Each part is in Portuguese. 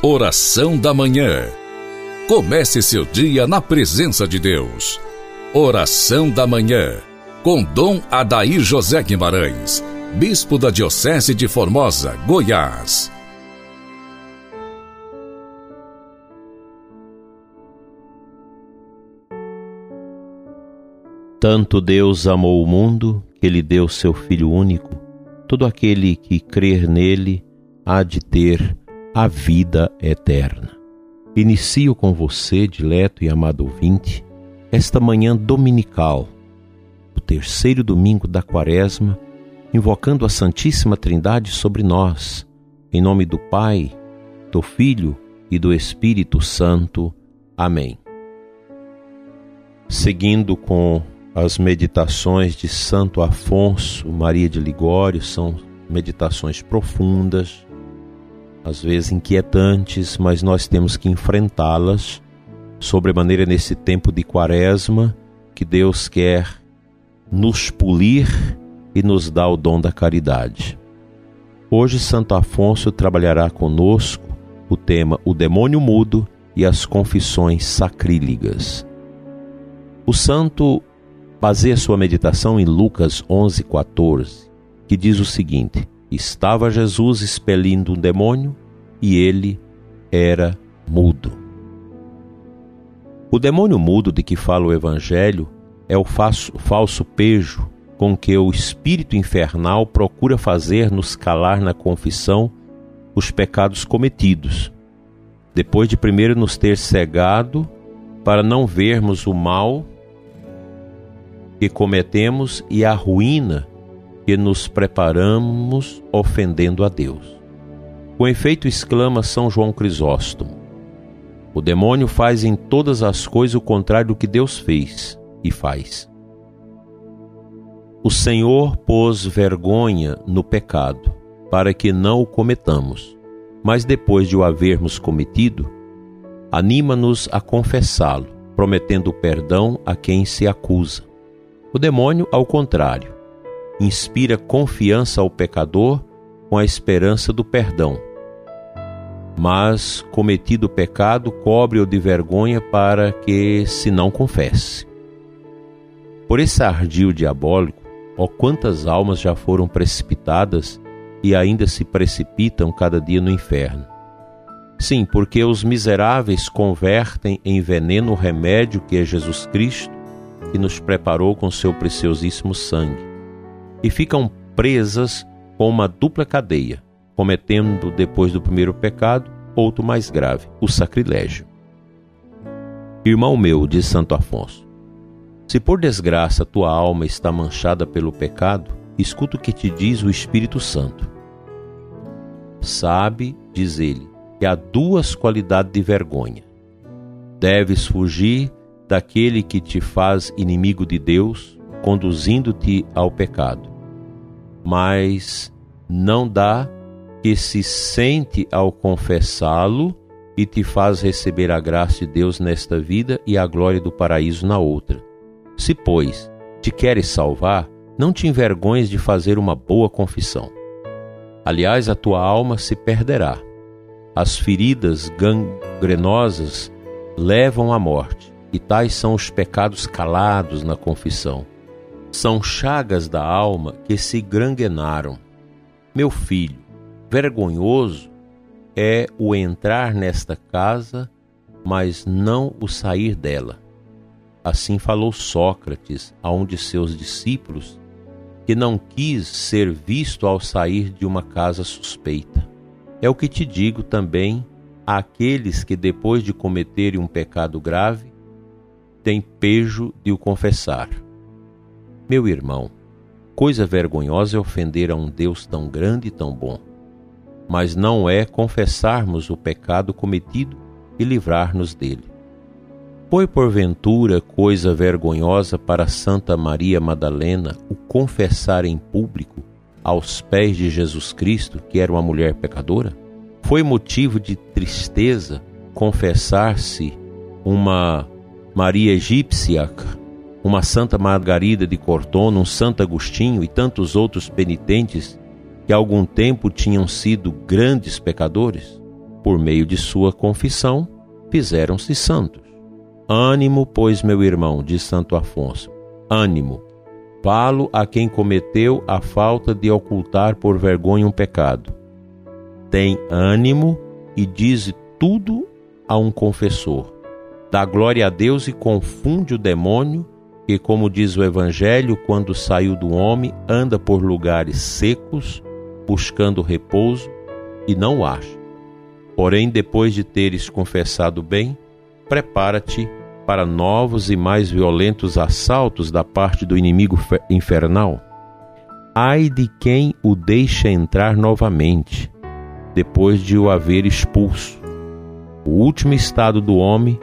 Oração da Manhã. Comece seu dia na presença de Deus. Oração da Manhã. Com Dom Adair José Guimarães, Bispo da Diocese de Formosa, Goiás. Tanto Deus amou o mundo que lhe deu seu Filho único. Todo aquele que crer nele há de ter a vida eterna. Inicio com você, dileto e amado ouvinte, esta manhã dominical, o terceiro domingo da Quaresma, invocando a Santíssima Trindade sobre nós, em nome do Pai, do Filho e do Espírito Santo. Amém. Seguindo com as meditações de Santo Afonso Maria de Ligório, são meditações profundas, às vezes inquietantes, mas nós temos que enfrentá-las, sobremaneira nesse tempo de quaresma, que Deus quer nos polir e nos dar o dom da caridade. Hoje, Santo Afonso trabalhará conosco o tema O Demônio Mudo e as Confissões Sacrílegas. O santo baseia sua meditação em Lucas 11,14, que diz o seguinte: Estava Jesus expelindo um demônio e ele era mudo. O demônio mudo de que fala o Evangelho é o falso pejo com que o espírito infernal procura fazer-nos calar na confissão os pecados cometidos, depois de primeiro nos ter cegado para não vermos o mal que cometemos e a ruína que nos preparamos ofendendo a Deus. Com efeito, exclama São João Crisóstomo: O demônio faz em todas as coisas o contrário do que Deus fez e faz. O Senhor pôs vergonha no pecado, para que não o cometamos, mas depois de o havermos cometido, anima-nos a confessá-lo, prometendo perdão a quem se acusa. O demônio, ao contrário, inspira confiança ao pecador com a esperança do perdão. Mas, cometido pecado, cobre-o de vergonha para que se não confesse. Por esse ardil diabólico, ó quantas almas já foram precipitadas e ainda se precipitam cada dia no inferno. Sim, porque os miseráveis convertem em veneno o remédio que é Jesus Cristo, que nos preparou com seu preciosíssimo sangue e ficam presas com uma dupla cadeia, cometendo depois do primeiro pecado outro mais grave, o sacrilégio. Irmão meu, diz Santo Afonso, se por desgraça tua alma está manchada pelo pecado, escuta o que te diz o Espírito Santo. Sabe, diz ele, que há duas qualidades de vergonha. Deves fugir daquele que te faz inimigo de Deus conduzindo-te ao pecado. Mas não dá que se sente ao confessá-lo e te faz receber a graça de Deus nesta vida e a glória do paraíso na outra. Se, pois, te queres salvar, não te envergonhes de fazer uma boa confissão. Aliás, a tua alma se perderá. As feridas gangrenosas levam à morte, e tais são os pecados calados na confissão são chagas da alma que se granguenaram. Meu filho, vergonhoso é o entrar nesta casa, mas não o sair dela. Assim falou Sócrates a um de seus discípulos, que não quis ser visto ao sair de uma casa suspeita. É o que te digo também àqueles que, depois de cometerem um pecado grave, têm pejo de o confessar. Meu irmão, coisa vergonhosa é ofender a um Deus tão grande e tão bom. Mas não é confessarmos o pecado cometido e livrar-nos dele. Foi porventura coisa vergonhosa para Santa Maria Madalena o confessar em público aos pés de Jesus Cristo que era uma mulher pecadora? Foi motivo de tristeza confessar-se uma Maria egípcia uma Santa Margarida de Cortona, um Santo Agostinho e tantos outros penitentes que há algum tempo tinham sido grandes pecadores? por meio de sua confissão, fizeram-se santos. Ânimo, pois, meu irmão, diz Santo Afonso, ânimo. Falo a quem cometeu a falta de ocultar por vergonha um pecado. Tem ânimo e diz tudo a um confessor. Dá glória a Deus e confunde o demônio, que, como diz o Evangelho, quando saiu do homem, anda por lugares secos, buscando repouso, e não o acha. Porém, depois de teres confessado bem, prepara-te para novos e mais violentos assaltos da parte do inimigo infernal. Ai de quem o deixa entrar novamente, depois de o haver expulso. O último estado do homem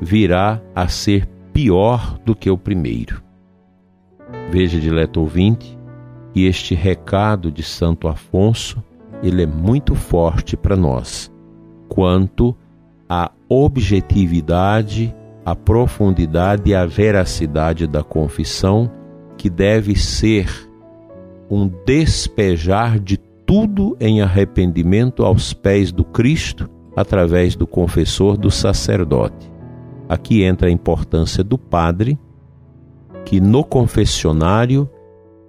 virá a ser pior do que o primeiro. Veja, dileto ouvinte, que este recado de Santo Afonso, ele é muito forte para nós, quanto à objetividade, a profundidade e a veracidade da confissão, que deve ser um despejar de tudo em arrependimento aos pés do Cristo através do confessor do sacerdote. Aqui entra a importância do padre, que no confessionário,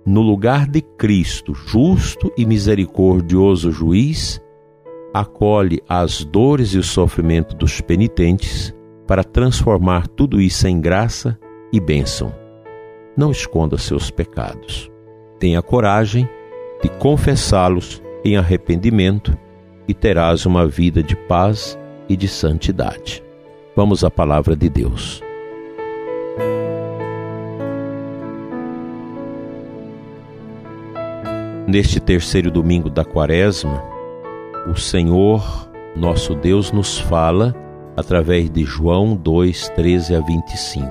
no lugar de Cristo, justo e misericordioso juiz, acolhe as dores e o sofrimento dos penitentes para transformar tudo isso em graça e bênção. Não esconda seus pecados. Tenha coragem de confessá-los em arrependimento e terás uma vida de paz e de santidade. Vamos à palavra de Deus. Neste terceiro domingo da Quaresma, o Senhor, nosso Deus, nos fala através de João 2, 13 a 25.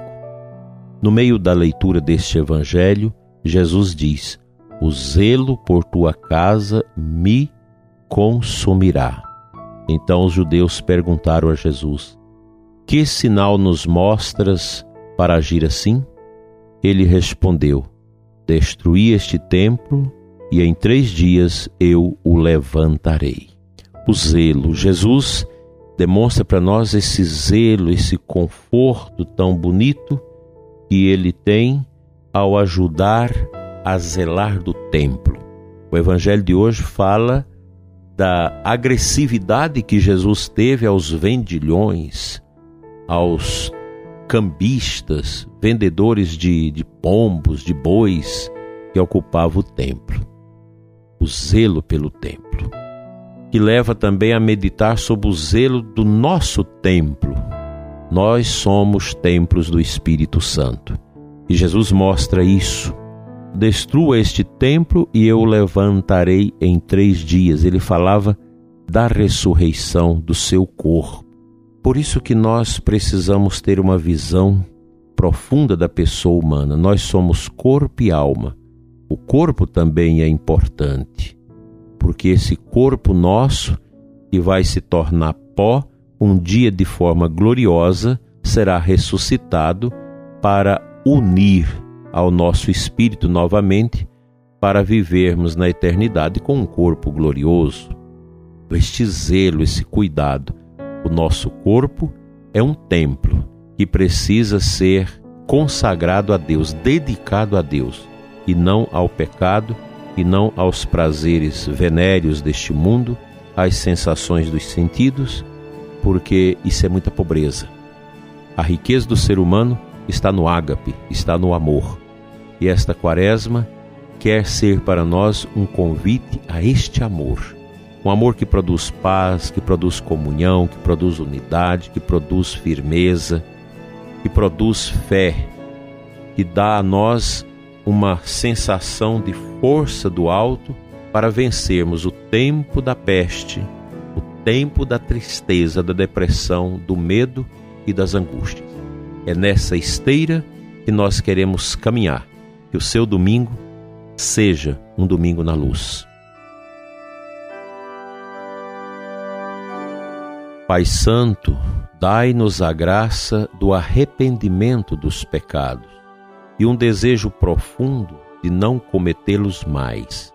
No meio da leitura deste evangelho, Jesus diz: O zelo por tua casa me consumirá. Então os judeus perguntaram a Jesus: Que sinal nos mostras para agir assim? Ele respondeu: Destruí este templo e em três dias eu o levantarei. O zelo. Jesus demonstra para nós esse zelo, esse conforto tão bonito que ele tem ao ajudar a zelar do templo. O evangelho de hoje fala da agressividade que Jesus teve aos vendilhões, aos cambistas, vendedores de, de pombos, de bois que ocupavam o templo. O zelo pelo templo, que leva também a meditar sobre o zelo do nosso templo. Nós somos templos do Espírito Santo. E Jesus mostra isso destrua este templo e eu o levantarei em três dias. Ele falava da ressurreição do seu corpo. Por isso que nós precisamos ter uma visão profunda da pessoa humana. Nós somos corpo e alma. O corpo também é importante, porque esse corpo nosso, que vai se tornar pó, um dia de forma gloriosa será ressuscitado para unir ao nosso espírito novamente para vivermos na eternidade com um corpo glorioso. Este zelo, esse cuidado. O nosso corpo é um templo que precisa ser consagrado a Deus, dedicado a Deus, e não ao pecado, e não aos prazeres venéreos deste mundo, às sensações dos sentidos, porque isso é muita pobreza. A riqueza do ser humano está no ágape, está no amor. E esta quaresma quer ser para nós um convite a este amor. Um amor que produz paz, que produz comunhão, que produz unidade, que produz firmeza, que produz fé, que dá a nós uma sensação de força do alto para vencermos o tempo da peste, o tempo da tristeza, da depressão, do medo e das angústias. É nessa esteira que nós queremos caminhar que o seu domingo seja um domingo na luz. Pai Santo, dai-nos a graça do arrependimento dos pecados e um desejo profundo de não cometê-los mais.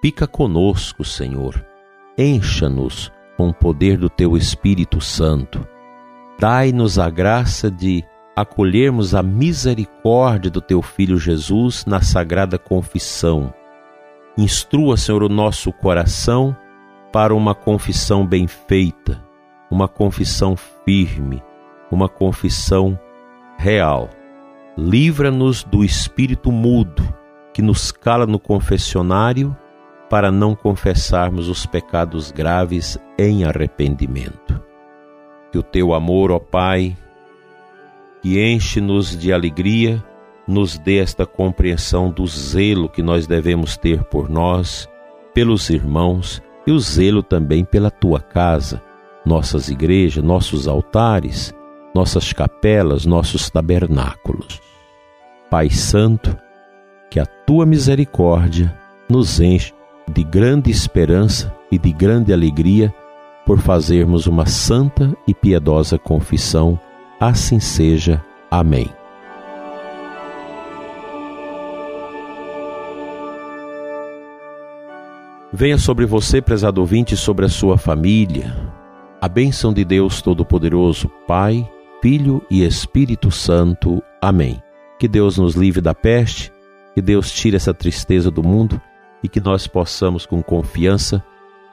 Fica conosco, Senhor, encha-nos com o poder do teu Espírito Santo. Dai-nos a graça de acolhermos a misericórdia do teu Filho Jesus na sagrada confissão. Instrua, Senhor, o nosso coração para uma confissão bem feita, uma confissão firme, uma confissão real. Livra-nos do espírito mudo que nos cala no confessionário para não confessarmos os pecados graves em arrependimento. Que o teu amor, ó Pai, que enche-nos de alegria, nos dê esta compreensão do zelo que nós devemos ter por nós, pelos irmãos e o zelo também pela tua casa, nossas igrejas, nossos altares, nossas capelas, nossos tabernáculos. Pai Santo, que a tua misericórdia nos enche de grande esperança e de grande alegria por fazermos uma santa e piedosa confissão. Assim seja. Amém. Venha sobre você, prezado ouvinte, sobre a sua família. A bênção de Deus Todo-Poderoso, Pai, Filho e Espírito Santo. Amém. Que Deus nos livre da peste que Deus tire essa tristeza do mundo e que nós possamos, com confiança,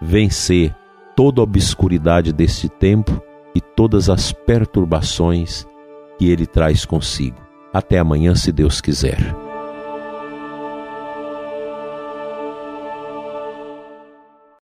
vencer toda a obscuridade deste tempo e todas as perturbações que ele traz consigo. Até amanhã, se Deus quiser.